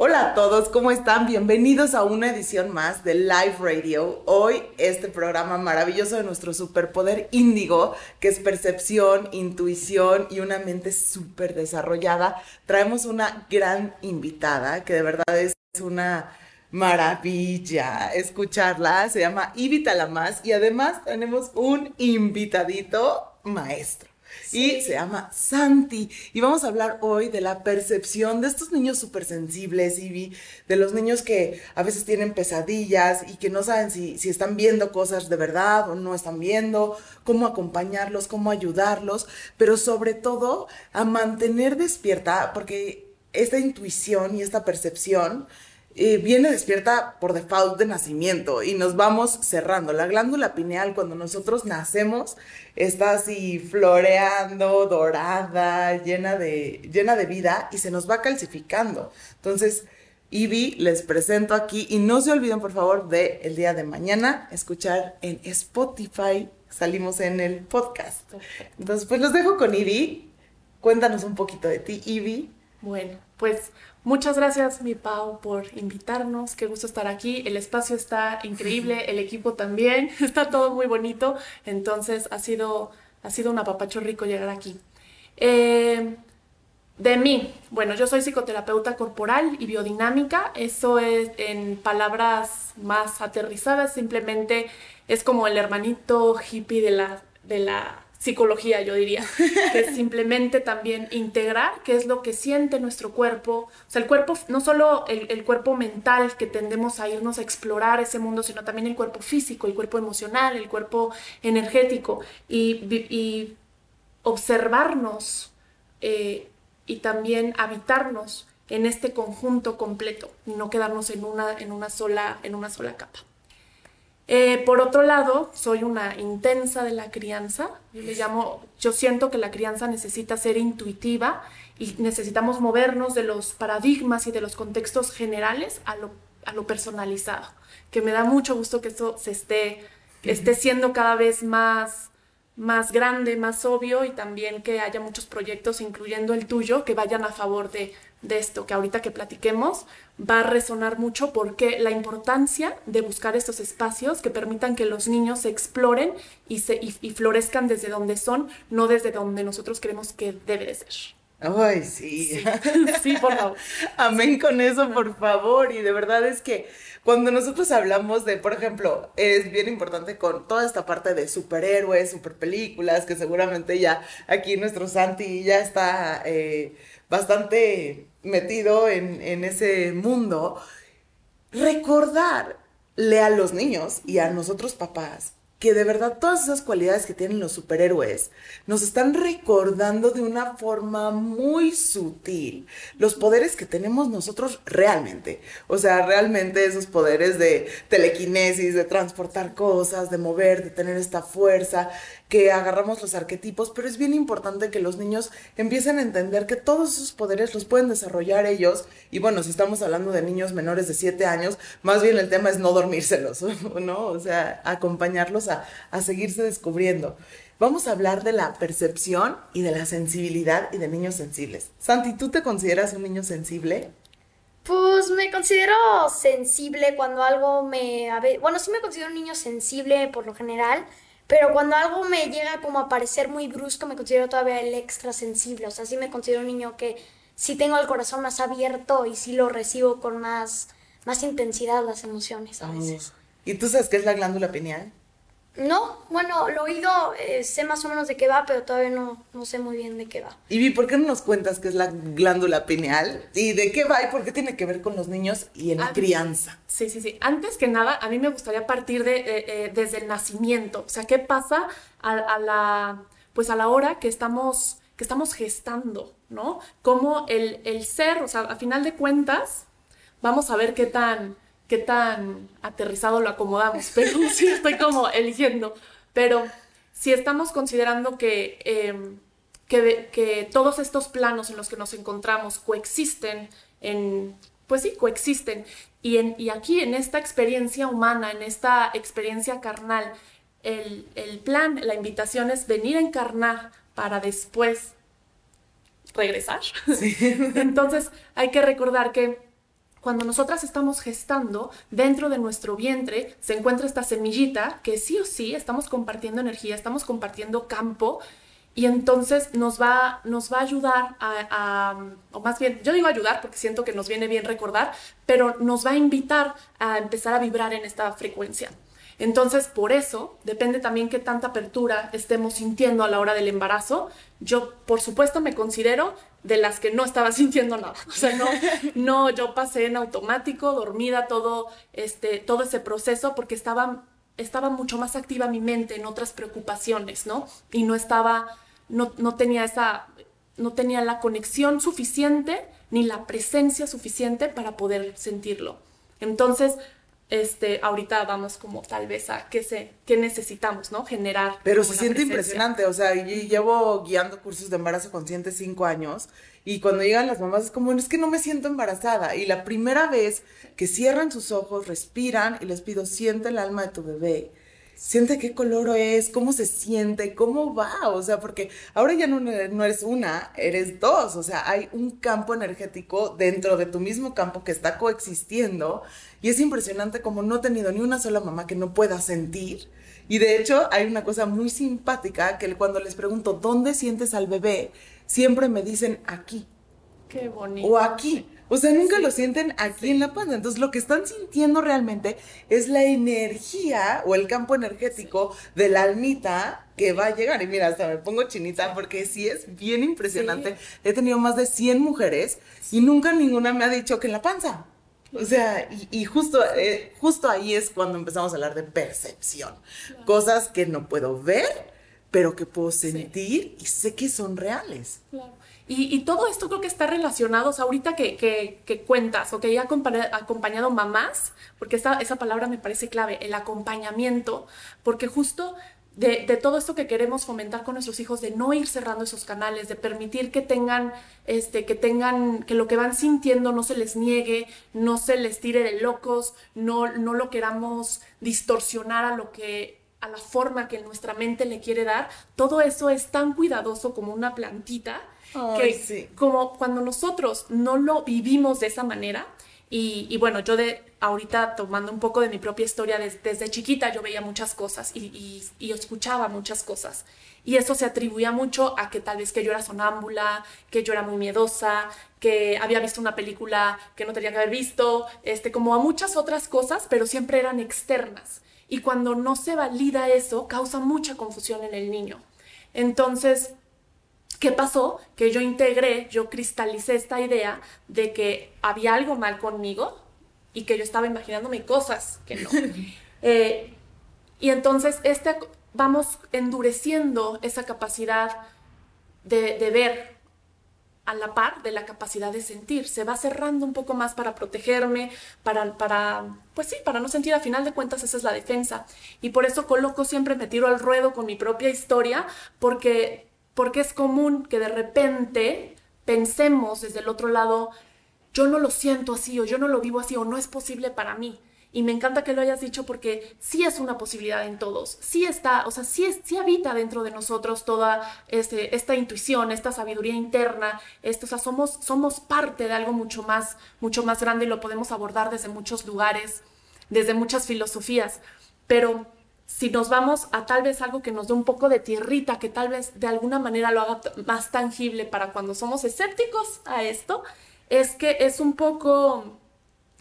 Hola a todos, ¿cómo están? Bienvenidos a una edición más de Live Radio. Hoy este programa maravilloso de nuestro superpoder índigo, que es percepción, intuición y una mente súper desarrollada. Traemos una gran invitada que de verdad es una maravilla escucharla. Se llama Ivita Lamas y además tenemos un invitadito maestro y se llama Santi. Y vamos a hablar hoy de la percepción de estos niños súper sensibles, Ivy, de los niños que a veces tienen pesadillas y que no saben si, si están viendo cosas de verdad o no están viendo, cómo acompañarlos, cómo ayudarlos, pero sobre todo a mantener despierta, porque esta intuición y esta percepción eh, viene despierta por default de nacimiento y nos vamos cerrando. La glándula pineal cuando nosotros nacemos está así floreando, dorada, llena de, llena de vida y se nos va calcificando. Entonces, Ivy, les presento aquí y no se olviden por favor de el día de mañana escuchar en Spotify. Salimos en el podcast. Entonces, pues los dejo con Ivy. Cuéntanos un poquito de ti, Ivy. Bueno, pues muchas gracias, mi Pau, por invitarnos. Qué gusto estar aquí. El espacio está increíble, el equipo también. Está todo muy bonito. Entonces ha sido, ha sido un apapacho rico llegar aquí. Eh, de mí, bueno, yo soy psicoterapeuta corporal y biodinámica. Eso es en palabras más aterrizadas, simplemente es como el hermanito hippie de la, de la psicología, yo diría, que es simplemente también integrar qué es lo que siente nuestro cuerpo, o sea, el cuerpo, no solo el, cuerpo mental que tendemos a irnos a explorar ese mundo, sino también el cuerpo físico, el cuerpo emocional, el cuerpo energético, y, observarnos eh, y también habitarnos en este conjunto completo, y no quedarnos en una, en una, sola, en una sola capa. Eh, por otro lado, soy una intensa de la crianza. Yo le llamo, yo siento que la crianza necesita ser intuitiva y necesitamos movernos de los paradigmas y de los contextos generales a lo, a lo personalizado. Que me da mucho gusto que esto se esté, esté siendo cada vez más, más grande, más obvio y también que haya muchos proyectos, incluyendo el tuyo, que vayan a favor de de esto que ahorita que platiquemos va a resonar mucho porque la importancia de buscar estos espacios que permitan que los niños se exploren y, se, y, florezcan desde donde son, no desde donde nosotros creemos que debe de ser. Ay, sí. Sí, por favor. Amén con eso, por favor. Y de verdad es que cuando nosotros hablamos de, por ejemplo, es bien importante con toda esta parte de superhéroes, super películas, que seguramente ya aquí nuestro Santi ya está eh, bastante metido en, ese mundo, recordarle a los niños y a nosotros papás que de verdad todas esas cualidades que tienen los superhéroes nos están recordando de una forma muy sutil los poderes que tenemos nosotros realmente. O sea, realmente esos poderes de telequinesis, de transportar cosas, de mover, de tener esta fuerza, que agarramos los arquetipos, pero es bien importante que los niños empiecen a entender que todos esos poderes los pueden desarrollar ellos. Y bueno, si estamos hablando de niños menores de 7 años, más bien el tema es no dormírselos, ¿no? O sea, acompañarlos a, a seguirse descubriendo. Vamos a hablar de la percepción y de la sensibilidad y de niños sensibles. Santi, ¿tú te consideras un niño sensible? Pues me considero sensible cuando algo me... Bueno, sí me considero un niño sensible por lo general, pero cuando algo me llega como a parecer muy brusco, me considero todavía el extra sensible. O sea, sí me considero un niño que sí tengo el corazón más abierto y sí lo recibo con más, más intensidad las emociones a veces. ¿Y tú sabes qué es la glándula pineal? No, bueno, lo oído, eh, sé más o menos de qué va, pero todavía no, no sé muy bien de qué va. Y ¿por qué no nos cuentas qué es la glándula pineal? ¿Y de qué va y por qué tiene que ver con los niños y en la crianza? Sí, sí, sí. Antes que nada, a mí me gustaría partir de, eh, desde el nacimiento. O sea, ¿qué pasa a, la, pues a la hora que estamos, que estamos gestando, ¿no? Como el, el ser, o sea, a final de cuentas, vamos a ver qué tan qué tan aterrizado lo acomodamos, pero sí estoy como eligiendo. Pero si estamos considerando que, em, que, todos estos planos en los que nos encontramos coexisten, en, pues sí, coexisten. Y, en, y aquí en esta experiencia humana, en esta experiencia carnal, el, el plan, la invitación es venir a encarnar para después regresar. Entonces hay que recordar que cuando nosotras estamos gestando, dentro de nuestro vientre se encuentra esta semillita que sí o sí estamos compartiendo energía, estamos compartiendo campo y entonces nos va, nos va a ayudar a, o más bien, yo digo ayudar porque siento que nos viene bien recordar, pero nos va a invitar a empezar a vibrar en esta frecuencia. Entonces, por eso, depende también qué tanta apertura estemos sintiendo a la hora del embarazo. Yo, por supuesto, me considero de las que no estaba sintiendo nada. O sea, no, no, yo pasé en automático, dormida todo, este, todo ese proceso porque estaba, estaba mucho más activa mi mente en otras preocupaciones, ¿no? Y no estaba, no, no tenía esa, no tenía la conexión suficiente ni la presencia suficiente para poder sentirlo. Entonces, este, ahorita vamos como tal vez a qué, se, qué necesitamos, ¿no? Generar. Pero se siente impresionante, o sea, yo llevo guiando cursos de embarazo consciente cinco años y cuando llegan las mamás es como, es que no me siento embarazada. Y la primera vez que cierran sus ojos, respiran y les pido, siente el alma de tu bebé siente qué color es, cómo se siente, cómo va, o sea, porque ahora ya no, no, eres una, eres dos, o sea, hay un campo energético dentro de tu mismo campo que está coexistiendo y es impresionante como no he tenido ni una sola mamá que no pueda sentir. Y de hecho hay una cosa muy simpática que cuando les pregunto, ¿dónde sientes al bebé? Siempre me dicen aquí. Qué bonito. O aquí. O sea, nunca lo sienten aquí en la panza. Entonces, lo que están sintiendo realmente es la energía o el campo energético de la almita que va a llegar. Y mira, hasta me pongo chinita porque sí es bien impresionante. He tenido más de 100 mujeres y nunca ninguna me ha dicho que en la panza. O sea, y, justo, eh, justo ahí es cuando empezamos a hablar de percepción. Cosas que no puedo ver, pero que puedo sentir y sé que son reales. Claro. Y, todo esto creo que está relacionado, o sea, ahorita que, que, cuentas o que he acompañado mamás, porque esa, esa palabra me parece clave, el acompañamiento, porque justo de, de, todo esto que queremos fomentar con nuestros hijos, de no ir cerrando esos canales, de permitir que tengan, este, que tengan, que lo que van sintiendo no se les niegue, no se les tire de locos, no, no lo queramos distorsionar a lo que a la forma que nuestra mente le quiere dar, todo eso es tan cuidadoso como una plantita que como cuando nosotros no lo vivimos de esa manera, y, bueno, yo de ahorita tomando un poco de mi propia historia, desde chiquita yo veía muchas cosas y, y, escuchaba muchas cosas. Y eso se atribuía mucho a que tal vez que yo era sonámbula, que yo era muy miedosa, que había visto una película que no tenía que haber visto, este, como a muchas otras cosas, pero siempre eran externas. Y cuando no se valida eso, causa mucha confusión en el niño. Entonces, ¿Qué pasó? Que yo integré, yo cristalicé esta idea de que había algo mal conmigo y que yo estaba imaginándome cosas que no. Eh, y entonces este, vamos endureciendo esa capacidad de, de, ver a la par de la capacidad de sentir. Se va cerrando un poco más para protegerme, para, para, pues sí, para no sentir, a final de cuentas esa es la defensa. Y por eso coloco siempre, me tiro al ruedo con mi propia historia, porque porque es común que de repente pensemos desde el otro lado, yo no lo siento así o yo no lo vivo así o no es posible para mí. Y me encanta que lo hayas dicho porque sí es una posibilidad en todos, sí está, o sea, sí, es, sí habita dentro de nosotros toda este, esta intuición, esta sabiduría interna, esto, o sea, somos, somos parte de algo mucho más, mucho más grande y lo podemos abordar desde muchos lugares, desde muchas filosofías. Pero si nos vamos a tal vez algo que nos dé un poco de tierrita, que tal vez de alguna manera lo haga más tangible para cuando somos escépticos a esto, es que es un poco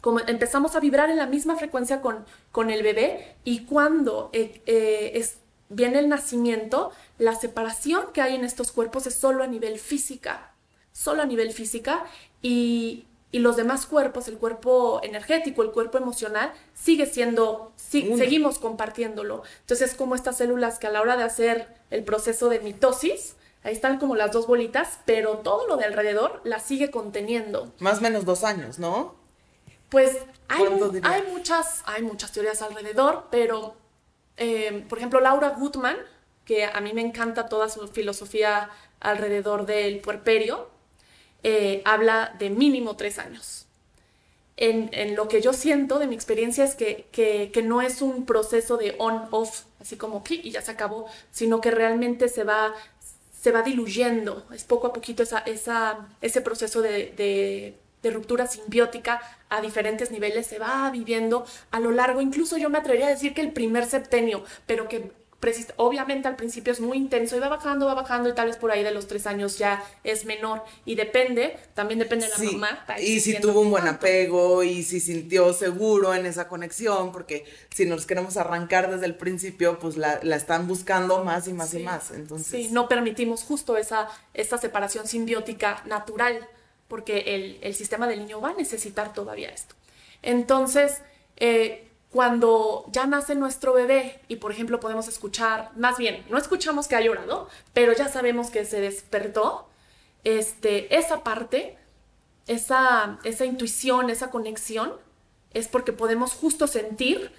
como empezamos a vibrar en la misma frecuencia con, con el bebé y cuando eh, eh, es, viene el nacimiento, la separación que hay en estos cuerpos es solo a nivel física, solo a nivel física y, y los demás cuerpos, el cuerpo energético, el cuerpo emocional, sigue siendo, seguimos compartiéndolo. Entonces es como estas células que a la hora de hacer el proceso de mitosis, ahí están como las dos bolitas, pero todo lo de alrededor la sigue conteniendo. Más o menos dos años, ¿no? Pues hay, hay muchas, hay muchas teorías alrededor, pero eh, por ejemplo Laura Gutman, que a mí me encanta toda su filosofía alrededor del puerperio, eh, habla de mínimo tres años. En, lo que yo siento de mi experiencia es que, no es un proceso de on-off, así como y ya se acabó, sino que realmente se va, se va diluyendo, es poco a poquito esa, ese proceso de, de ruptura simbiótica a diferentes niveles se va viviendo a lo largo, incluso yo me atrevería a decir que el primer septenio, pero que obviamente al principio es muy intenso y va bajando, va bajando y tal vez por ahí de los tres años ya es menor y depende, también depende de la mamá. Y si tuvo un buen apego y si sintió seguro en esa conexión, porque si nos queremos arrancar desde el principio, pues la, están buscando más y más y más. Entonces... Sí, no permitimos justo esa, esa separación simbiótica natural, porque el, el sistema del niño va a necesitar todavía esto. Entonces, eh, cuando ya nace nuestro bebé y por ejemplo podemos escuchar, más bien, no escuchamos que ha llorado, pero ya sabemos que se despertó, este, esa parte, esa, esa intuición, esa conexión, es porque podemos justo sentir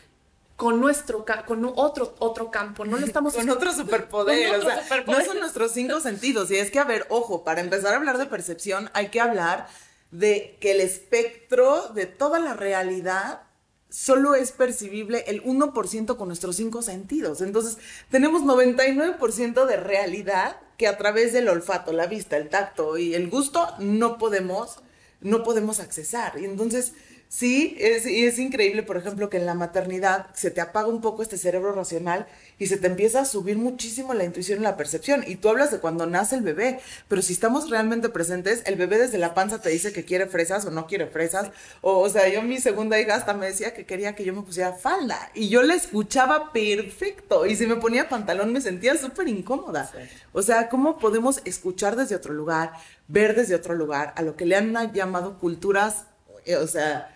con nuestro con otro otro campo, no lo estamos con otro superpoder, o sea, no son nuestros cinco sentidos y es que a ver, ojo, para empezar a hablar de percepción hay que hablar de que el espectro de toda la realidad solo es percibible el 1% con nuestros cinco sentidos. Entonces, tenemos 99% de realidad que a través del olfato, la vista, el tacto y el gusto no podemos no podemos accesar. Y entonces, Sí, es, es increíble, por ejemplo, que en la maternidad se te apaga un poco este cerebro racional y se te empieza a subir muchísimo la intuición y la percepción. Y tú hablas de cuando nace el bebé, pero si estamos realmente presentes, el bebé desde la panza te dice que quiere fresas o no quiere fresas. O, o sea, yo mi segunda hija hasta me decía que quería que yo me pusiera falda y yo la escuchaba perfecto. Y si me ponía pantalón me sentía súper incómoda. O sea, ¿cómo podemos escuchar desde otro lugar, ver desde otro lugar a lo que le han llamado culturas, eh, o sea,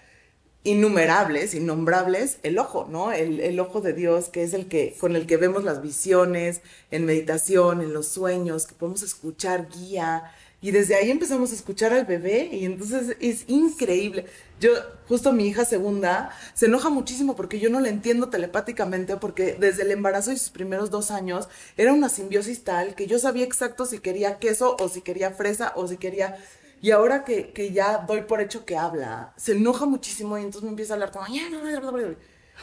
innumerables, innombrables, el ojo, ¿no? El, ojo de Dios, que es el que, con el que vemos las visiones, en meditación, en los sueños, que podemos escuchar guía. Y desde ahí empezamos a escuchar al bebé y entonces es increíble. Yo, justo mi hija segunda, se enoja muchísimo porque yo no la entiendo telepáticamente porque desde el embarazo y sus primeros dos años era una simbiosis tal que yo sabía exacto si quería queso o si quería fresa o si quería y ahora que, que, ya doy por hecho que habla, se enoja muchísimo y entonces me empieza a hablar como...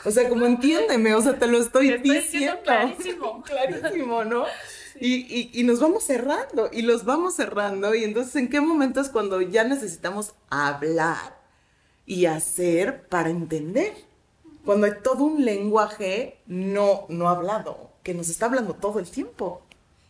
O sea, como entiéndeme, o sea, te lo estoy, diciendo. Clarísimo. clarísimo, ¿no? Y, y, y, nos vamos cerrando, y los vamos cerrando, y entonces, ¿en qué momento es cuando ya necesitamos hablar y hacer para entender? Cuando hay todo un lenguaje no, no hablado, que nos está hablando todo el tiempo.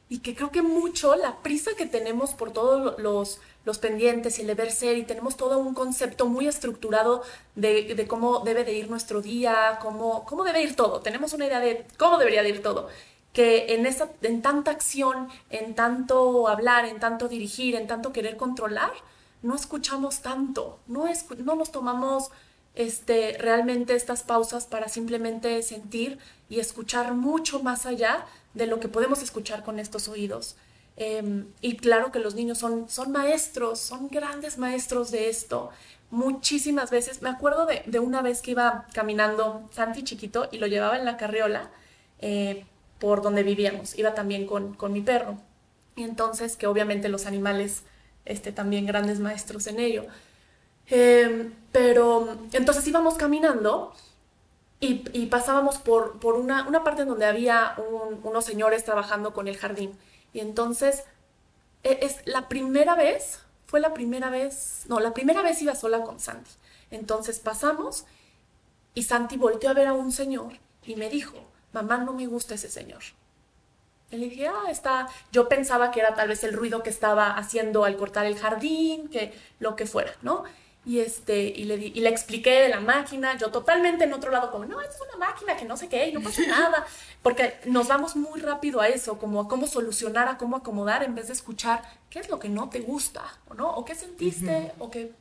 Y que creo que mucho la prisa que tenemos por todos los los pendientes y el deber ser y tenemos todo un concepto muy estructurado de, cómo debe de ir nuestro día, cómo, cómo debe ir todo. Tenemos una idea de cómo debería de ir todo. Que en, esa, en tanta acción, en tanto hablar, en tanto dirigir, en tanto querer controlar, no escuchamos tanto, no, no nos tomamos este, realmente estas pausas para simplemente sentir y escuchar mucho más allá de lo que podemos escuchar con estos oídos. Em, y claro que los niños son, son maestros, son grandes maestros de esto. Muchísimas veces, me acuerdo de, una vez que iba caminando Santi chiquito y lo llevaba en la carriola eh, por donde vivíamos. Iba también con, con, mi perro. Y entonces, que obviamente los animales, este, también grandes maestros en ello. Em, pero entonces íbamos caminando y, y pasábamos por, por una, una, parte donde había unos señores trabajando con el jardín. Y entonces, e, es la primera vez, fue la primera vez, no, la primera vez iba sola con Santi. Entonces pasamos y Santi volteó a ver a un señor y me dijo, mamá, no me gusta ese señor. Y le dije, ah, está, yo pensaba que era tal vez el ruido que estaba haciendo al cortar el jardín, que lo que fuera, ¿no? Y, este, y, le, y le expliqué de la máquina, yo totalmente en otro lado como, no, es una máquina que no sé qué, no pasa nada, porque nos vamos muy rápido a eso, como a cómo solucionar, a cómo acomodar, en vez de escuchar qué es lo que no te gusta, ¿o no? ¿O qué sentiste? ¿O qué,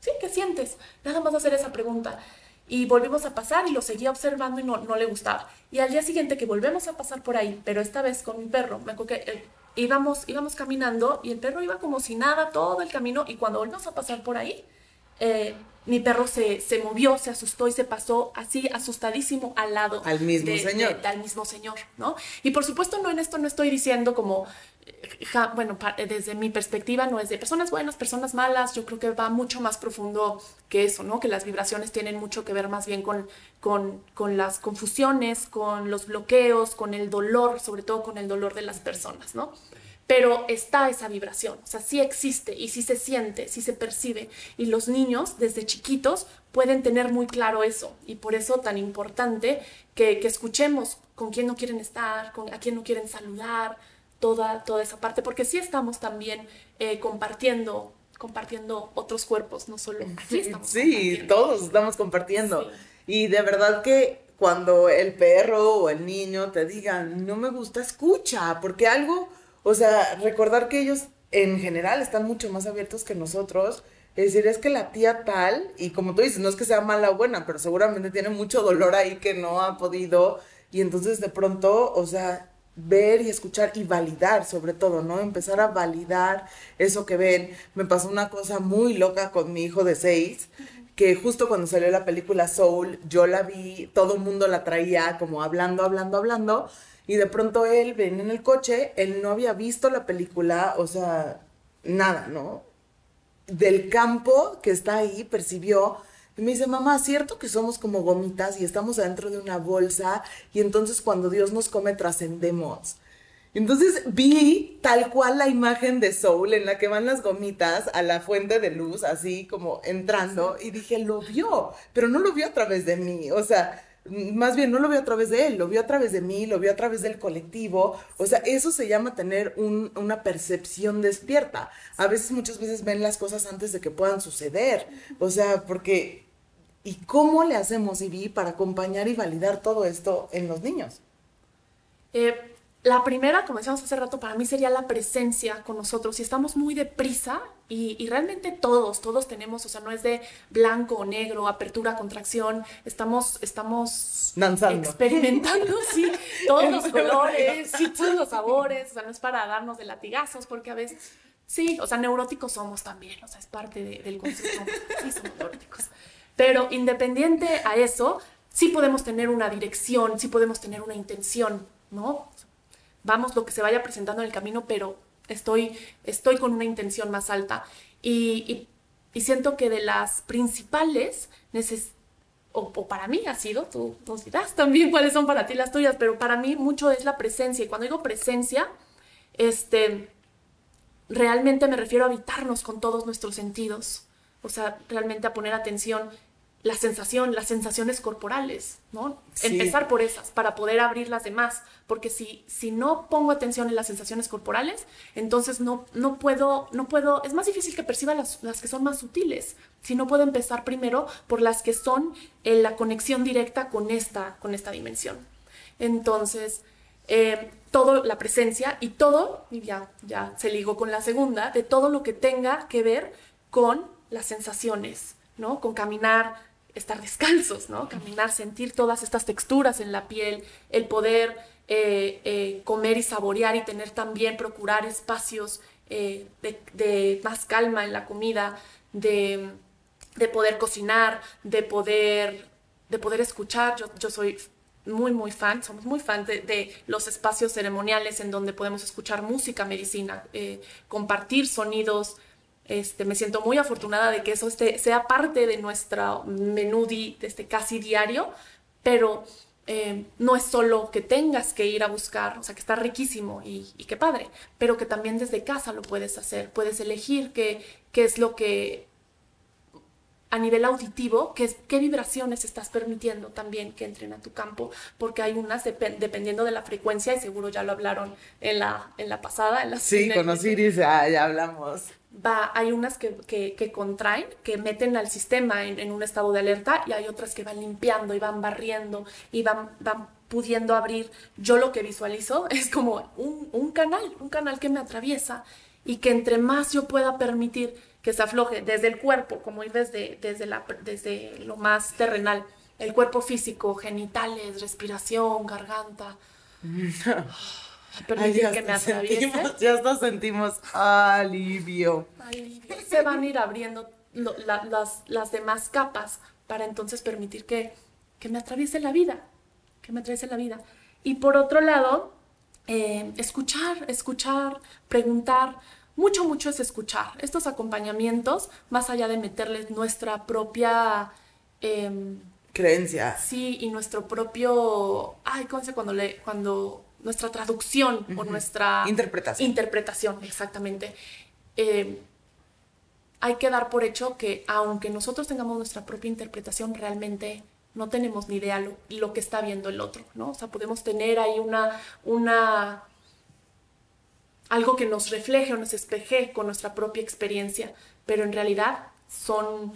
sí, qué sientes? Nada más hacer esa pregunta. Y volvimos a pasar y lo seguía observando y no, no le gustaba. Y al día siguiente que volvemos a pasar por ahí, pero esta vez con mi perro, me acuerdo que eh, íbamos, íbamos caminando y el perro iba como si nada todo el camino y cuando volvimos a pasar por ahí, eh, mi perro se, se, movió, se asustó y se pasó así asustadísimo al lado. Al mismo señor. al mismo señor, ¿no? Y por supuesto no en esto no estoy diciendo como bueno, desde mi perspectiva no es de personas buenas, personas malas, yo creo que va mucho más profundo que eso, ¿no? Que las vibraciones tienen mucho que ver más bien con, con, con las confusiones, con los bloqueos, con el dolor, sobre todo con el dolor de las personas, ¿no? Pero está esa vibración, o sea, sí existe y sí se siente, sí se percibe. Y los niños desde chiquitos pueden tener muy claro eso y por eso tan importante que, escuchemos con quién no quieren estar, con a quién no quieren saludar, toda, toda esa parte, porque sí estamos también eh, compartiendo compartiendo otros cuerpos, no solo aquí estamos Sí, todos estamos compartiendo. Y de verdad que cuando el perro o el niño te digan, no me gusta, escucha, porque algo o sea, recordar que ellos en general están mucho más abiertos que nosotros. Es decir, es que la tía tal, y como tú dices, no es que sea mala o buena, pero seguramente tiene mucho dolor ahí que no ha podido. Y entonces de pronto, o sea, ver y escuchar y validar sobre todo, ¿no? Empezar a validar eso que ven. Me pasó una cosa muy loca con mi hijo de seis, que justo cuando salió la película Soul, yo la vi, todo el mundo la traía como hablando, hablando, hablando. Y de pronto él venía en el coche, él no había visto la película, o sea, nada, ¿no? Del campo que está ahí, percibió. Y me dice, mamá, ¿cierto que somos como gomitas y estamos adentro de una bolsa? Y entonces cuando Dios nos come trascendemos. Entonces vi tal cual la imagen de Soul en la que van las gomitas a la fuente de luz, así como entrando, y dije, lo vio, pero no lo vio a través de mí. O sea, más bien no lo vio a través de él, lo vio a través de mí, lo vio a través del colectivo. O sea, eso se llama tener una percepción despierta. A veces, muchas veces ven las cosas antes de que puedan suceder. O sea, porque... ¿Y cómo le hacemos, Ivy, para acompañar y validar todo esto en los niños? Eh, la primera, como decíamos hace rato, para mí sería la presencia con nosotros. Si estamos muy deprisa, y, y, realmente todos, todos tenemos, o sea, no es de blanco o negro, apertura, contracción, estamos, estamos experimentando, sí, todos los colores, sí, todos los sabores, o sea, no es para darnos de latigazos, porque a veces, sí, o sea, neuróticos somos también, o sea, es parte del concepto, sí, somos neuróticos. Pero independiente a eso, sí podemos tener una dirección, sí podemos tener una intención, ¿no? Vamos lo que se vaya presentando en el camino, pero estoy, estoy con una intención más alta. Y, siento que de las principales, o, para mí ha sido, tú nos dirás también cuáles son para ti las tuyas, pero para mí mucho es la presencia. Y cuando digo presencia, este, realmente me refiero a habitarnos con todos nuestros sentidos. O sea, realmente a poner atención la sensación, las sensaciones corporales, ¿no? Empezar por esas para poder abrir las demás, porque si, si no pongo atención en las sensaciones corporales, entonces no, no puedo, no puedo, es más difícil que perciba las, que son más sutiles, si no puedo empezar primero por las que son en la conexión directa con esta, con esta dimensión. Entonces, eh, todo la presencia y todo, y ya, ya se ligó con la segunda, de todo lo que tenga que ver con las sensaciones, ¿no? Con caminar, estar descalzos, ¿no? Caminar, sentir todas estas texturas en la piel, el poder eh, eh, comer y saborear y tener también, procurar espacios eh, de, más calma en la comida, de, poder cocinar, de poder, de poder escuchar. Yo, yo soy muy, muy fan, somos muy fans de, los espacios ceremoniales en donde podemos escuchar música, medicina, compartir sonidos, este, me siento muy afortunada de que eso esté, sea parte de nuestro menú de este, casi diario, pero eh, no es solo que tengas que ir a buscar, o sea, que está riquísimo y, y qué padre, pero que también desde casa lo puedes hacer, puedes elegir qué, qué es lo que a nivel auditivo, qué, qué vibraciones estás permitiendo también que entren a tu campo, porque hay unas dependiendo de la frecuencia, y seguro ya lo hablaron en la, en la pasada. En la, sí, con Osiris ya, ya hablamos va, hay unas que, que, contraen, que meten al sistema en, en, un estado de alerta y hay otras que van limpiando y van barriendo y van, van pudiendo abrir. Yo lo que visualizo es como un, un canal, un canal que me atraviesa y que entre más yo pueda permitir que se afloje desde el cuerpo, como ir desde, desde, la, desde lo más terrenal, el cuerpo físico, genitales, respiración, garganta. permitir que me atraviese. Ya hasta sentimos alivio. alivio. Se van a ir abriendo las, las demás capas para entonces permitir que, que me atraviese la vida, que me atraviese la vida. Y por otro lado, eh, escuchar, escuchar, preguntar. Mucho, mucho es escuchar. Estos acompañamientos, más allá de meterles nuestra propia... em, Creencia. Sí, y nuestro propio, ay, ¿cómo se cuando le, cuando nuestra traducción o nuestra Interpretación. interpretación, exactamente. Eh, hay que dar por hecho que aunque nosotros tengamos nuestra propia interpretación, realmente no tenemos ni idea lo, lo que está viendo el otro, ¿no? O sea, podemos tener ahí una, una, algo que nos refleje o nos espeje con nuestra propia experiencia, pero en realidad son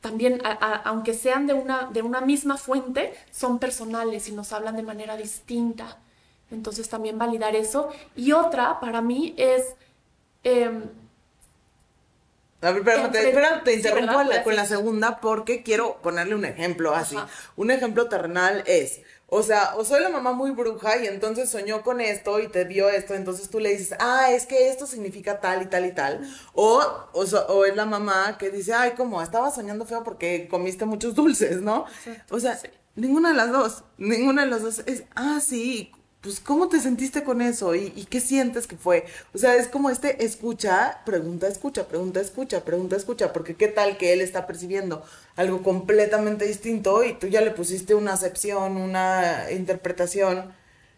también, a- a- aunque sean de una, de una misma fuente, son personales y nos hablan de manera distinta. Entonces también validar eso. Y otra para mí es... A ver, espérame, te, interrumpo con la segunda porque quiero ponerle un ejemplo así. Ajá. Un ejemplo terrenal es, o sea, o soy la mamá muy bruja y entonces soñó con esto y te vio esto, entonces tú le dices, ah, es que esto significa tal y tal y tal. O, o, so- o es la mamá que dice, ay, como estaba soñando feo porque comiste muchos dulces, ¿no? Exacto, O sea, sí. ninguna de las dos, ninguna de las dos es, ah, sí, pues ¿cómo te sentiste con eso? ¿Y, y qué sientes que fue? O sea, es como este escucha, pregunta, escucha, pregunta, escucha, pregunta, escucha, porque qué tal que él está percibiendo algo completamente distinto y tú ya le pusiste una acepción, una interpretación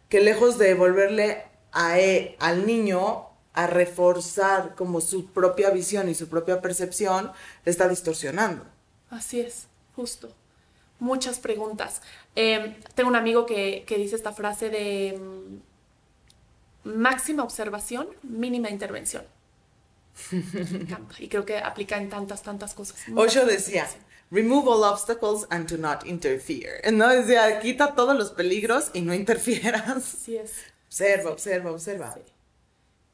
que lejos de volverle a e- al niño a reforzar como su propia visión y su propia percepción, le está distorsionando. Así es, justo. Muchas preguntas. Eh, tengo un amigo que, que dice esta frase de mm, máxima observación, mínima intervención. Y creo que aplica en tantas, tantas cosas. Osho decía, remove all obstacles and do not interfere. No decía, quita todos los peligros y no interfieras. Así es. Observa, observa, observa. Sí.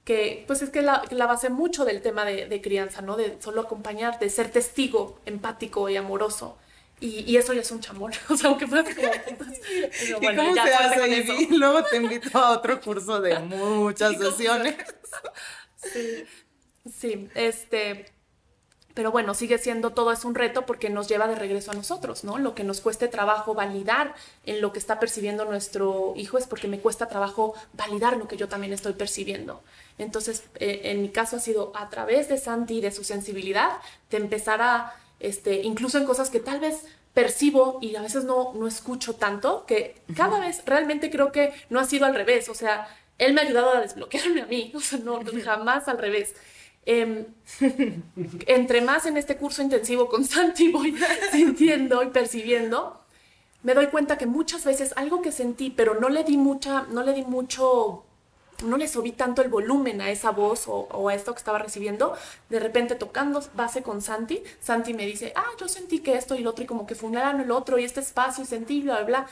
Que pues es que la, la base mucho del tema de, de crianza, ¿no? De solo acompañar, de ser testigo, empático y amoroso. Y, y eso ya es un chamón. O sea, aunque fuera como... Pero ¿Y bueno, cómo ya se hace? con Y luego te invito a otro curso de muchas ¿Y cómo se sesiones. Sí, sí, este, pero bueno, sigue siendo todo es un reto porque nos lleva de regreso a nosotros, ¿no? Lo que nos cueste trabajo validar en lo que está percibiendo nuestro hijo es porque me cuesta trabajo validar lo que yo también estoy percibiendo. Entonces, eh, en mi caso ha sido a través de Santi y de su sensibilidad, de empezar a, este, incluso en cosas que tal vez percibo y a veces no, no escucho tanto, que cada vez realmente creo que no ha sido al revés, o sea, él me ha ayudado a desbloquearme a mí, o sea, no, jamás al revés. Em, entre más en este curso intensivo con Santi voy sintiendo y percibiendo, me doy cuenta que muchas veces algo que sentí, pero no le di mucha, no le di mucho, no le subí tanto el volumen a esa voz o, o a esto que estaba recibiendo, de repente tocando base con Santi, Santi me dice, ah, yo sentí que esto y lo otro, y como que fulano el otro, y este espacio, y sentí, bla, bla, bla.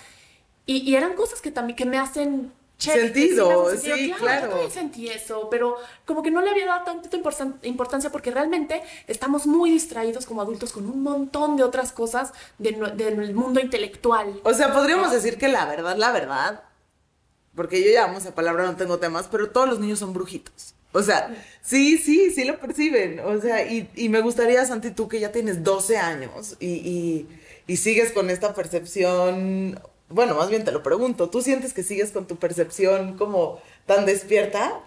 Y, y eran cosas que también que me hacen que Sentido, sí, sentido. claro. Yo también sentí eso, pero como que no le había dado tanta importan- importancia porque realmente estamos muy distraídos como adultos con un montón de otras cosas de nue- del mundo intelectual. O sea, podríamos decir que la verdad, la verdad, porque yo ya amo esa palabra, no tengo temas, pero todos los niños son brujitos. O sea, sí, sí, sí lo perciben. O sea, y, y me gustaría, Santi, tú que ya tienes 12 años y, y, y sigues con esta percepción, bueno, más bien te lo pregunto, ¿tú sientes que sigues con tu percepción como tan despierta?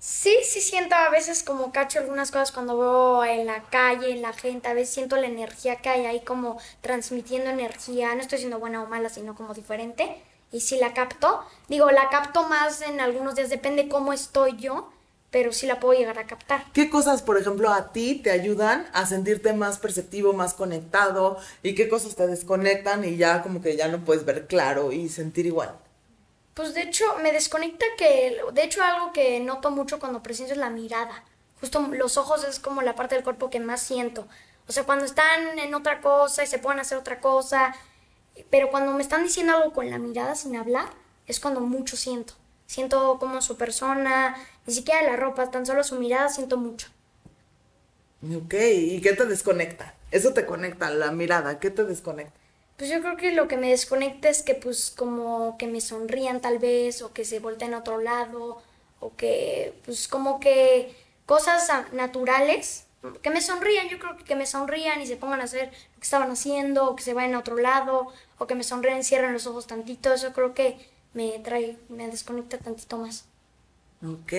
Sí, sí siento a veces como cacho algunas cosas cuando veo en la calle, en la gente, a veces siento la energía que hay ahí como transmitiendo energía, no estoy diciendo buena o mala, sino como diferente, y sí la capto. Digo, la capto más en algunos días, depende cómo estoy yo, pero sí la puedo llegar a captar. ¿Qué cosas, por ejemplo, a ti te ayudan a sentirte más perceptivo, más conectado? ¿Y qué cosas te desconectan y ya como que ya no puedes ver claro y sentir igual? Pues de hecho me desconecta que, de hecho algo que noto mucho cuando presiento es la mirada. Justo los ojos es como la parte del cuerpo que más siento. O sea, cuando están en otra cosa y se pueden hacer otra cosa, pero cuando me están diciendo algo con la mirada sin hablar, es cuando mucho siento. Siento como su persona, ni siquiera la ropa, tan solo su mirada siento mucho. Ok, ¿y qué te desconecta? Eso te conecta, la mirada, ¿qué te desconecta? Pues yo creo que lo que me desconecta es que pues como que me sonrían tal vez o que se volteen a otro lado o que pues como que cosas naturales que me sonrían, yo creo que que me sonrían y se pongan a hacer lo que estaban haciendo o que se vayan a otro lado o que me sonríen, cierren los ojos tantito, eso creo que me trae, me desconecta tantito más. Ok.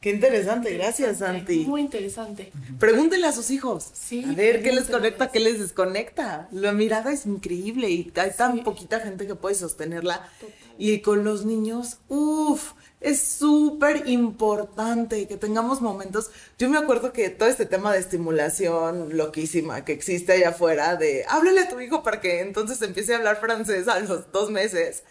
Qué interesante, gracias Santi. Muy interesante. Pregúntenle a sus hijos. Sí, a ver qué les conecta, qué les desconecta. La mirada es increíble y hay tan Sí. poquita gente que puede sostenerla. Total. Y con los niños, uff, es súper importante que tengamos momentos. Yo me acuerdo que todo este tema de estimulación loquísima que existe allá afuera, de háblale a tu hijo para que entonces empiece a hablar francés a los dos meses.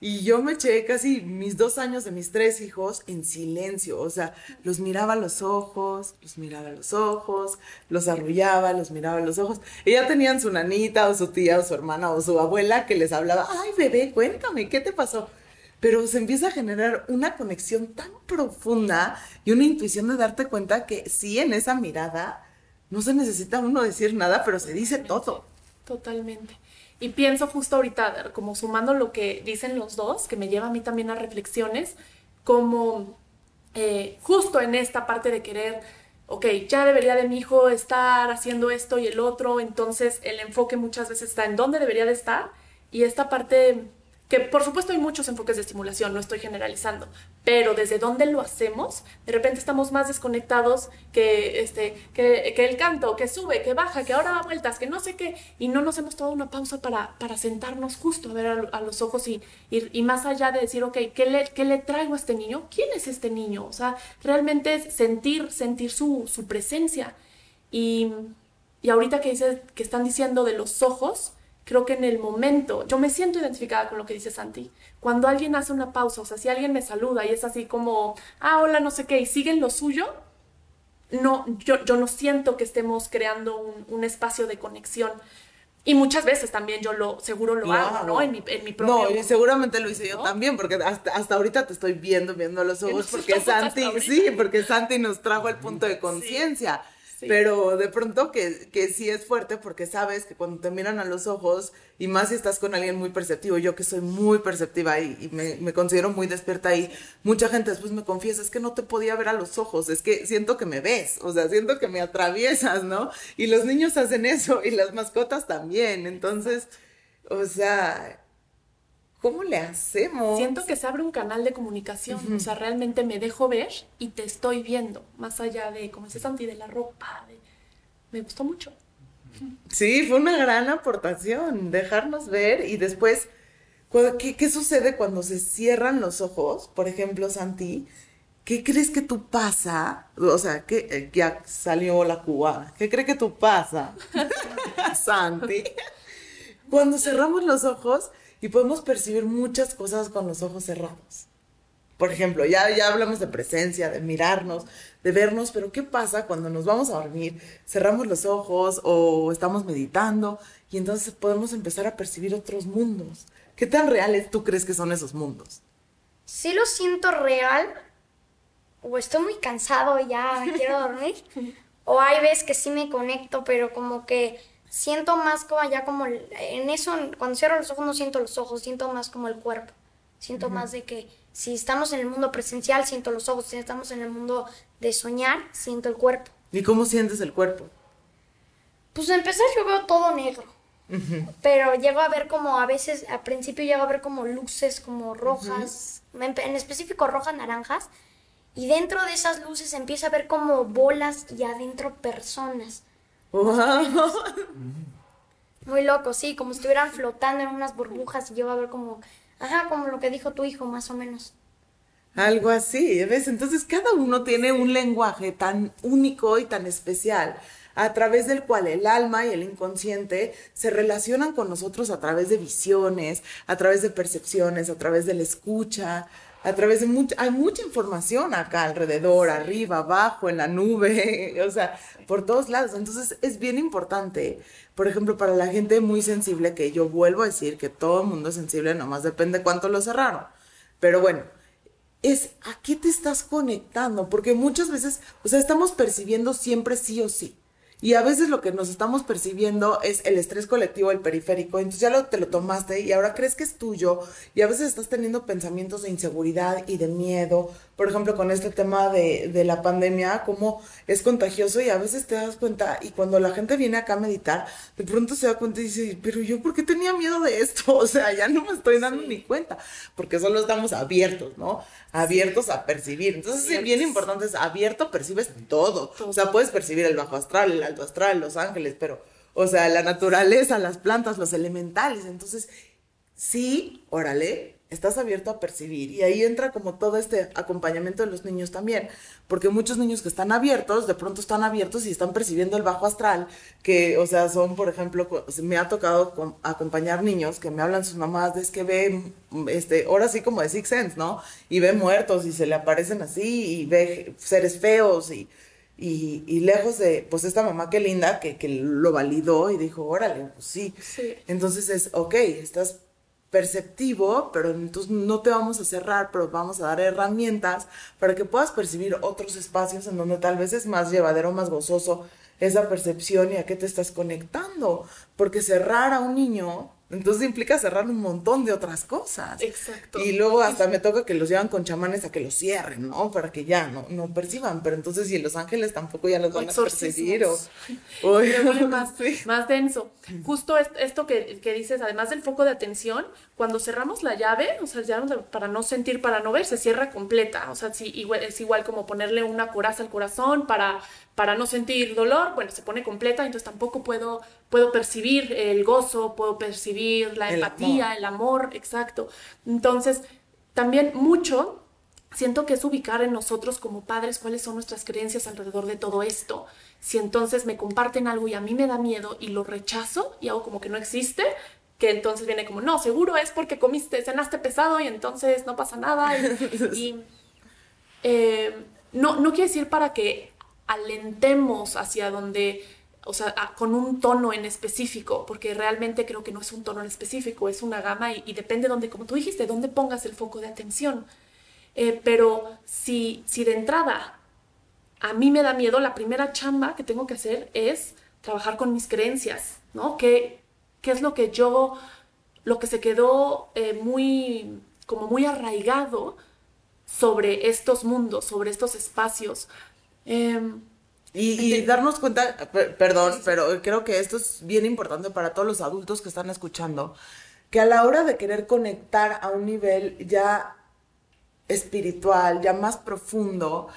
Y yo me eché casi mis dos años de mis tres hijos en silencio. O sea, los miraba a los ojos, los miraba a los ojos, los arrullaba, los miraba a los ojos. Y ya tenían su nanita o su tía o su hermana o su abuela que les hablaba, ay bebé, cuéntame, ¿qué te pasó? Pero se empieza a generar una conexión tan profunda y una intuición de darte cuenta que sí, en esa mirada no se necesita uno decir nada, pero se dice todo. Totalmente. Y pienso justo ahorita, como sumando lo que dicen los dos, que me lleva a mí también a reflexiones, como eh, justo en esta parte de querer, ok, ya debería de mi hijo estar haciendo esto y el otro, entonces el enfoque muchas veces está en dónde debería de estar y esta parte que por supuesto hay muchos enfoques de estimulación, no estoy generalizando, pero desde dónde lo hacemos, de repente estamos más desconectados que, este, que, que el canto, que sube, que baja, que ahora da vueltas, que no sé qué, y no nos hemos tomado una pausa para, para sentarnos justo a ver a, a los ojos y, y, y más allá de decir, ok, ¿qué le, ¿qué le traigo a este niño? ¿Quién es este niño? O sea, realmente es sentir, sentir su, su presencia. Y, y ahorita que, dices, que están diciendo de los ojos, creo que en el momento, yo me siento identificada con lo que dice Santi. Cuando alguien hace una pausa, o sea, si alguien me saluda y es así como, ah, hola, no sé qué, y siguen lo suyo, no, yo, yo no siento que estemos creando un, un espacio de conexión. Y muchas veces también yo lo, seguro lo hago, ¿no? En mi, en mi propio... No, y seguramente lo hice yo ¿no? también, porque hasta, hasta ahorita te estoy viendo, viendo los ojos, porque Santi, sí, porque Santi nos trajo el punto de conciencia. Sí. Pero de pronto que, que sí es fuerte porque sabes que cuando te miran a los ojos, y más si estás con alguien muy perceptivo, yo que soy muy perceptiva y, y me, me considero muy despierta ahí, mucha gente después me confiesa, es que no te podía ver a los ojos, es que siento que me ves, o sea, siento que me atraviesas, ¿no? Y los niños hacen eso y las mascotas también, entonces, o sea, ¿cómo le hacemos? Siento que se abre un canal de comunicación, o sea, realmente me dejo ver y te estoy viendo, más allá de, como dice Santi, de la ropa. de- Me gustó mucho. Sí, fue una gran aportación, dejarnos ver y después, ¿qué, qué sucede cuando se cierran los ojos? Por ejemplo, Santi, ¿qué crees que tú pasa? O sea, que eh, ya salió la cubana. ¿Qué cree que tú pasa, Santi? Cuando cerramos los ojos y podemos percibir muchas cosas con los ojos cerrados. Por ejemplo, ya, ya hablamos de presencia, de mirarnos, de vernos, pero ¿qué pasa cuando nos vamos a dormir, cerramos los ojos o estamos meditando y entonces podemos empezar a percibir otros mundos? ¿Qué tan reales tú crees que son esos mundos? Sí lo siento real, o estoy muy cansado ya me quiero dormir, o hay veces que sí me conecto, pero como que siento más como ya como, en eso, cuando cierro los ojos no siento los ojos, siento más como el cuerpo, siento más de que si estamos en el mundo presencial, siento los ojos, si estamos en el mundo de soñar, siento el cuerpo. ¿Y cómo sientes el cuerpo? Pues a empezar yo veo todo negro. Pero llego a ver como a veces, al principio llego a ver como luces como rojas, en específico rojas, naranjas. Y dentro de esas luces empieza a ver como bolas y adentro personas. ¡Wow! Muy loco, sí, como si estuvieran flotando en unas burbujas y llego a ver como, ajá, como lo que dijo tu hijo, más o menos. Algo así, ¿ves? Entonces cada uno tiene un lenguaje tan único y tan especial a través del cual el alma y el inconsciente se relacionan con nosotros a través de visiones, a través de percepciones, a través de la escucha, a través de mucha, hay mucha información acá alrededor, arriba, abajo, en la nube, o sea, por todos lados. Entonces es bien importante, por ejemplo, para la gente muy sensible, que yo vuelvo a decir que todo el mundo es sensible, nomás depende cuánto lo cerraron. Pero bueno, es a qué te estás conectando, porque muchas veces, o sea, estamos percibiendo siempre sí o sí. Y a veces lo que nos estamos percibiendo es el estrés colectivo, el periférico, entonces ya lo, te lo tomaste y ahora crees que es tuyo y a veces estás teniendo pensamientos de inseguridad y de miedo por ejemplo, con este tema de, de, la pandemia, cómo es contagioso y a veces te das cuenta y cuando la gente viene acá a meditar, de pronto se da cuenta y dice, pero yo, ¿por qué tenía miedo de esto? O sea, ya no me estoy dando ni cuenta, porque solo estamos abiertos, ¿no? Abiertos a percibir. Entonces, es bien importante, es abierto, percibes todo. todo. O sea, puedes percibir el bajo astral, alto astral, los ángeles, pero, o sea, la naturaleza, las plantas, los elementales. Entonces, sí, órale, estás abierto a percibir. Y ahí entra como todo este acompañamiento de los niños también, porque muchos niños que están abiertos, de pronto están abiertos y están percibiendo el bajo astral, que, o sea, son, por ejemplo, me ha tocado acompañar niños que me hablan sus mamás de es que ve, este, ahora sí como de Six Sense, ¿no? Y ve muertos y se le aparecen así y ve seres feos y... Y, y, lejos de, pues esta mamá qué linda, que, que lo validó y dijo, órale, pues sí. sí. Entonces es, ok, estás perceptivo, pero entonces no te vamos a cerrar, pero vamos a dar herramientas para que puedas percibir otros espacios en donde tal vez es más llevadero, más gozoso esa percepción y a qué te estás conectando. Porque cerrar a un niño entonces implica cerrar un montón de otras cosas. Exacto. Y luego hasta me toca que los llevan con chamanes a que los cierren, ¿no? Para que ya no, no perciban. Pero entonces, si los ángeles tampoco ya los van a percibir o... más, más denso. Justo esto que, que, dices, además del foco de atención, cuando cerramos la llave, o sea, ya para no sentir, para no ver, se cierra completa. O sea, si, igual, es igual como ponerle una coraza al corazón para, para no sentir dolor, bueno, se pone completa, entonces tampoco puedo, puedo percibir el gozo, puedo percibir la empatía, el amor, exacto. Entonces, también mucho siento que es ubicar en nosotros como padres cuáles son nuestras creencias alrededor de todo esto. Si entonces me comparten algo y a mí me da miedo y lo rechazo y hago como que no existe, que entonces viene como, no, seguro es porque comiste, cenaste pesado y entonces no pasa nada. Y, eh, no, no quiere decir para que alentemos hacia donde, o sea, con un tono en específico, porque realmente creo que no es un tono en específico, es una gama y, depende donde, como tú dijiste, dónde pongas el foco de atención. Eh, pero si, si de entrada a mí me da miedo, la primera chamba que tengo que hacer es trabajar con mis creencias, ¿no? ¿Qué, qué es lo que yo, lo que se quedó eh, muy, como muy arraigado sobre estos mundos, sobre estos espacios? Em, y, darnos cuenta, perdón, pero creo que esto es bien importante para todos los adultos que están escuchando, que a la hora de querer conectar a un nivel ya espiritual, ya más profundo,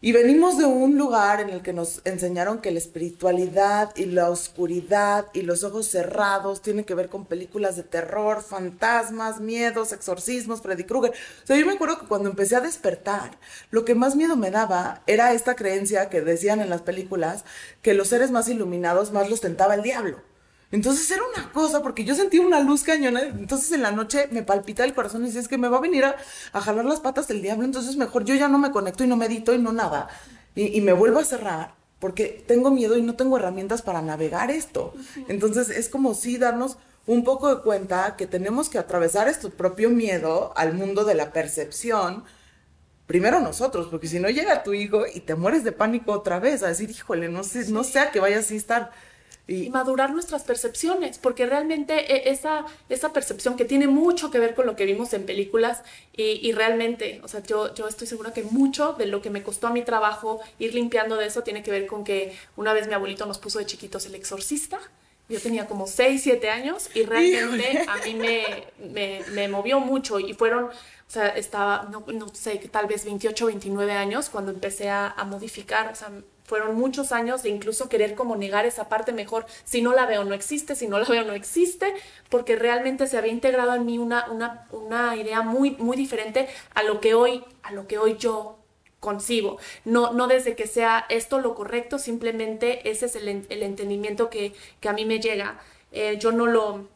y venimos de un lugar en el que nos enseñaron que la espiritualidad y la oscuridad y los ojos cerrados tienen que ver con películas de terror, fantasmas, miedos, exorcismos, Freddy Krueger. O sea, yo me acuerdo que cuando empecé a despertar, lo que más miedo me daba era esta creencia que decían en las películas que los seres más iluminados más los tentaba el diablo. Entonces era una cosa, porque yo sentía una luz cañona, entonces en la noche me palpita el corazón y dice, es que me va a venir a, jalar las patas del diablo, entonces mejor yo ya no me conecto y no medito y no nada, y, me vuelvo a cerrar, porque tengo miedo y no tengo herramientas para navegar esto. Entonces es como si darnos un poco de cuenta que tenemos que atravesar este propio miedo al mundo de la percepción, primero nosotros, porque si no llega tu hijo y te mueres de pánico otra vez, a decir, híjole, no sé, no sé a qué vaya así estar y, madurar nuestras percepciones, porque realmente e, esa, esa percepción que tiene mucho que ver con lo que vimos en películas y, realmente, o sea, yo, yo estoy segura que mucho de lo que me costó a mi trabajo ir limpiando de eso tiene que ver con que una vez mi abuelito nos puso de chiquitos el exorcista. Yo tenía como 6, 7 años y realmente a mí me, me, me movió mucho y fueron, o sea, estaba, no, no sé, tal vez 28, 29 años cuando empecé a, a modificar, o sea, fueron muchos años de incluso querer como negar esa parte mejor, si no la veo no existe, si no la veo no existe, porque realmente se había integrado en mí una, una, una idea muy, muy diferente a lo que hoy, a lo que hoy yo concibo. No, no desde que sea esto lo correcto, simplemente ese es el, el entendimiento que, que, a mí me llega. Eh, yo no lo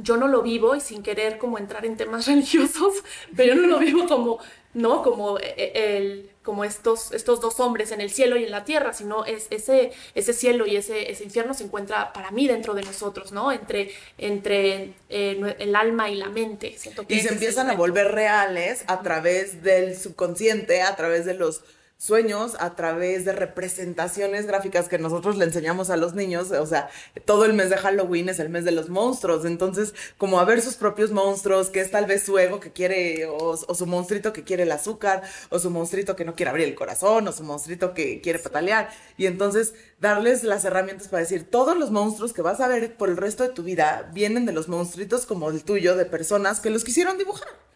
yo no lo vivo y sin querer como entrar en temas religiosos, pero yo no lo vivo como, ¿no? Como eh, el como estos, estos dos hombres en el cielo y en la tierra, sino es ese, ese cielo y ese, ese infierno se encuentra para mí dentro de nosotros, ¿no? Entre, entre eh, el alma y la mente. y se empiezan a volver reales a través del subconsciente, a través de los sueños a través de representaciones gráficas que nosotros le enseñamos a los niños. O sea, todo el mes de Halloween es el mes de los monstruos. Entonces, como a ver sus propios monstruos, que es tal vez su ego que quiere, o, su monstruito que quiere el azúcar, o su monstruito que no quiere abrir el corazón, o su monstruito que quiere patalear. Y entonces, darles las herramientas para decir, todos los monstruos que vas a ver por el resto de tu vida vienen de los monstruitos como el tuyo, de personas que los quisieron dibujar.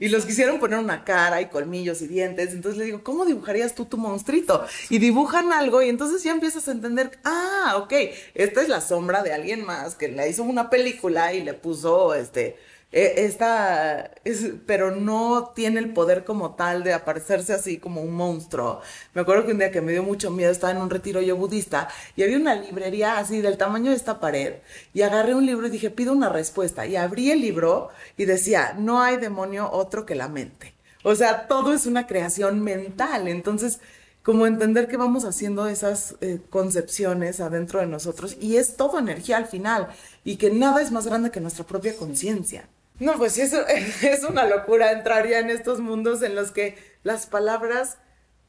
Y los quisieron poner una cara y colmillos y dientes. Entonces le digo, ¿cómo dibujarías tú tu monstruito? Y dibujan algo y entonces ya empiezas a entender, ah, ok, esta es la sombra de alguien más que le hizo una película y le puso este esta, es, pero no tiene el poder como tal de aparecerse así como un monstruo. Me acuerdo que un día que me dio mucho miedo, estaba en un retiro yo budista y había una librería así del tamaño de esta pared y agarré un libro y dije, pido una respuesta y abrí el libro y decía, no hay demonio otro que la mente. O sea, todo es una creación mental. Entonces, como entender que vamos haciendo esas eh, concepciones adentro de nosotros y es todo energía al final y que nada es más grande que nuestra propia conciencia. No, pues eso es una locura entrar ya en estos mundos en los que las palabras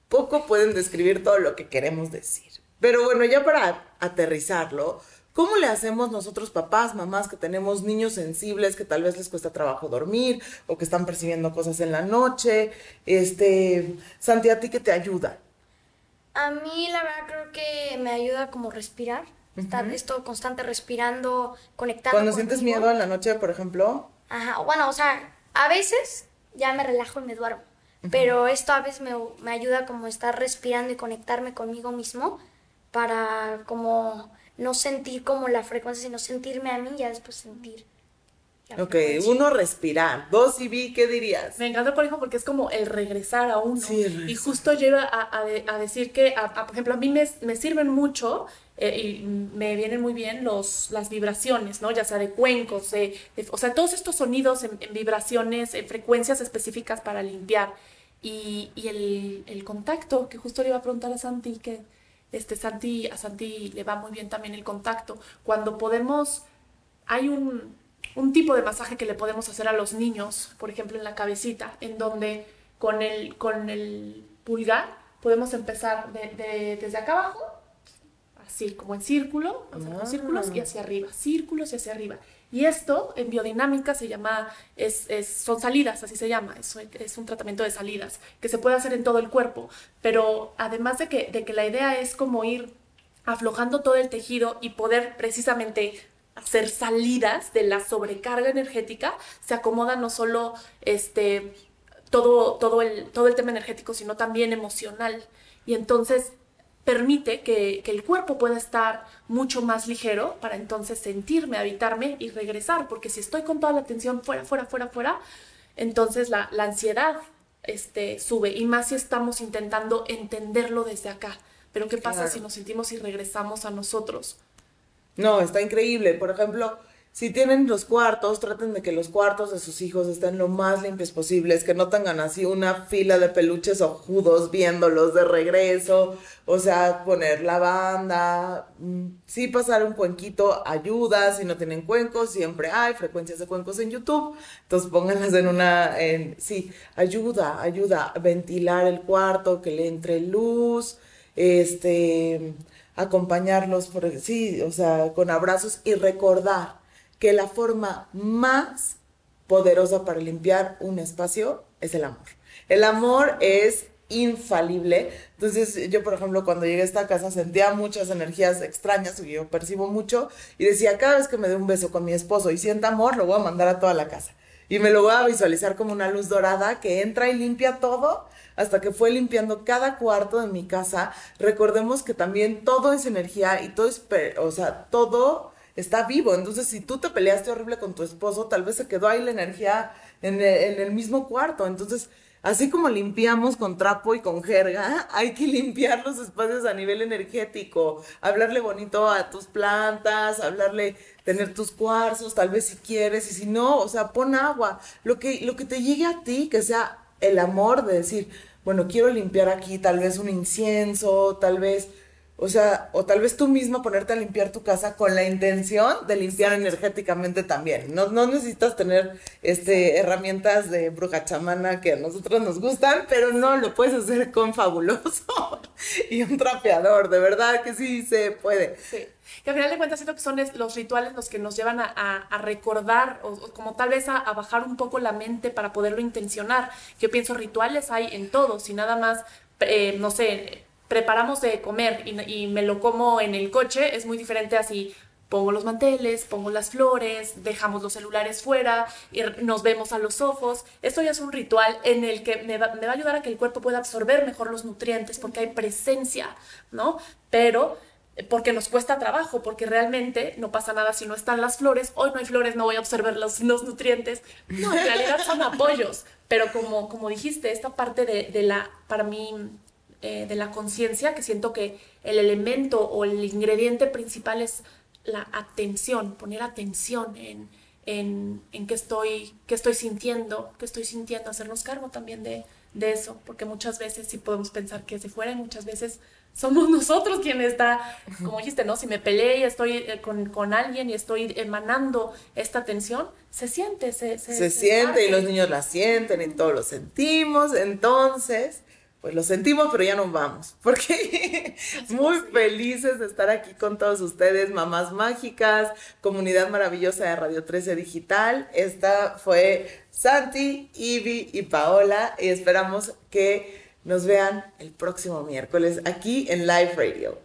poco pueden describir todo lo que queremos decir. Pero bueno, ya para aterrizarlo, ¿cómo le hacemos nosotros papás, mamás que tenemos niños sensibles que tal vez les cuesta trabajo dormir o que están percibiendo cosas en la noche? Este, Santi, ¿a ti qué te ayuda? A mí la verdad creo que me ayuda como respirar. Estar esto constante respirando, conectando. Cuando sientes miedo en la noche, por ejemplo. Ajá, bueno, o sea, a veces ya me relajo y me duermo. Pero esto a veces me, me, ayuda como estar respirando y conectarme conmigo mismo para como no sentir como la frecuencia, sino sentirme a mí y ya después sentir. Ok, uno respirar, dos y vi, ¿qué dirías? Me encanta el porque es como el regresar a uno. Sí, y justo lleva a, a, decir que, por ejemplo, a mí me, me sirven mucho eh, y me vienen muy bien los, las vibraciones, ¿no? Ya sea de cuencos, o sea, todos estos sonidos en, vibraciones, en frecuencias específicas para limpiar. Y, y el, el, contacto, que justo le iba a preguntar a Santi, que este Santi, a Santi le va muy bien también el contacto. Cuando podemos, hay un, un tipo de masaje que le podemos hacer a los niños, por ejemplo, en la cabecita, en donde con el, con el pulgar podemos empezar de, desde acá abajo así como en círculo, ah. círculos y hacia arriba, círculos y hacia arriba. Y esto en biodinámica se llama, es, son salidas, así se llama, es, es, un tratamiento de salidas que se puede hacer en todo el cuerpo, pero además de que, de que la idea es como ir aflojando todo el tejido y poder precisamente hacer salidas de la sobrecarga energética, se acomoda no solo este, todo, todo, el, todo el tema energético, sino también emocional. Y entonces permite que, el cuerpo pueda estar mucho más ligero para entonces sentirme, habitarme y regresar, porque si estoy con toda la atención fuera, fuera, fuera, fuera, entonces la, ansiedad este, sube, y más si estamos intentando entenderlo desde acá. Pero ¿qué pasa si nos sentimos y regresamos a nosotros? No, está increíble. Por ejemplo, si tienen los cuartos, traten de que los cuartos de sus hijos estén lo más limpios posibles, que no tengan así una fila de peluches ojudos viéndolos de regreso, o sea, poner lavanda, mm, sí pasar un cuenquito ayuda, si no tienen cuencos, siempre hay frecuencias de cuencos en YouTube, entonces pónganlas en una, sí, ayuda, ayuda a ventilar el cuarto, que le entre luz, este, acompañarlos, por, sí, o sea, con abrazos y recordar que la forma más poderosa para limpiar un espacio es el amor. El amor es infalible. Entonces, yo, por ejemplo, cuando llegué a esta casa sentía muchas energías extrañas, que yo percibo mucho, y decía, cada vez que me dé un beso con mi esposo y sienta amor, lo voy a mandar a toda la casa. Y me lo voy a visualizar como una luz dorada que entra y limpia todo hasta que fue limpiando cada cuarto de mi casa. Recordemos que también todo es energía y todo es, o sea, todo está vivo. Entonces, si tú te peleaste horrible con tu esposo, tal vez se quedó ahí la energía en el, mismo cuarto. Entonces, así como limpiamos con trapo y con jerga, hay que limpiar los espacios a nivel energético, hablarle bonito a tus plantas, hablarle, tener tus cuarzos, tal vez si quieres, y si no, o sea, pon agua, lo que, lo que te llegue a ti, que sea el amor de decir, bueno, quiero limpiar aquí tal vez un incienso, tal vez o sea, o tal vez tú misma ponerte a limpiar tu casa con la intención de limpiar energéticamente también. No, no necesitas tener este, herramientas de bruja chamana que a nosotros nos gustan, pero no, lo puedes hacer con fabuloso y un trapeador, de verdad que sí se puede. Sí. Que al final de cuentas siento que son los rituales los que nos llevan a, recordar o, como tal vez a, a, bajar un poco la mente para poderlo intencionar. Yo pienso rituales hay en todos y nada más, eh, no sé, preparamos de comer y, me lo como en el coche, es muy diferente así. Pongo los manteles, pongo las flores, dejamos los celulares fuera, y nos vemos a los ojos. Esto ya es un ritual en el que me va, me va a ayudar a que el cuerpo pueda absorber mejor los nutrientes porque hay presencia, ¿no? Pero eh, porque nos cuesta trabajo, porque realmente no pasa nada si no están las flores. Hoy no hay flores, no voy a observar los, los nutrientes. No, en realidad son apoyos. Pero como, como dijiste, esta parte de, de la, para mí, eh, de la conciencia, que siento que el elemento o el ingrediente principal es la atención, poner atención en, en, en qué, estoy, qué estoy sintiendo, qué estoy sintiendo, hacernos cargo también de, de eso, porque muchas veces sí podemos pensar que se fuera y muchas veces somos nosotros quienes está, como dijiste, ¿no? Si me peleé y estoy eh, con, con, alguien y estoy emanando esta tensión, se siente, se, se, se siente y los niños la sienten y todos lo sentimos, entonces pues lo sentimos, pero ya nos vamos, porque muy felices de estar aquí con todos ustedes, mamás mágicas, comunidad maravillosa de Radio 13 Digital. Esta fue Santi, Ivy y Paola y esperamos que nos vean el próximo miércoles aquí en Live Radio.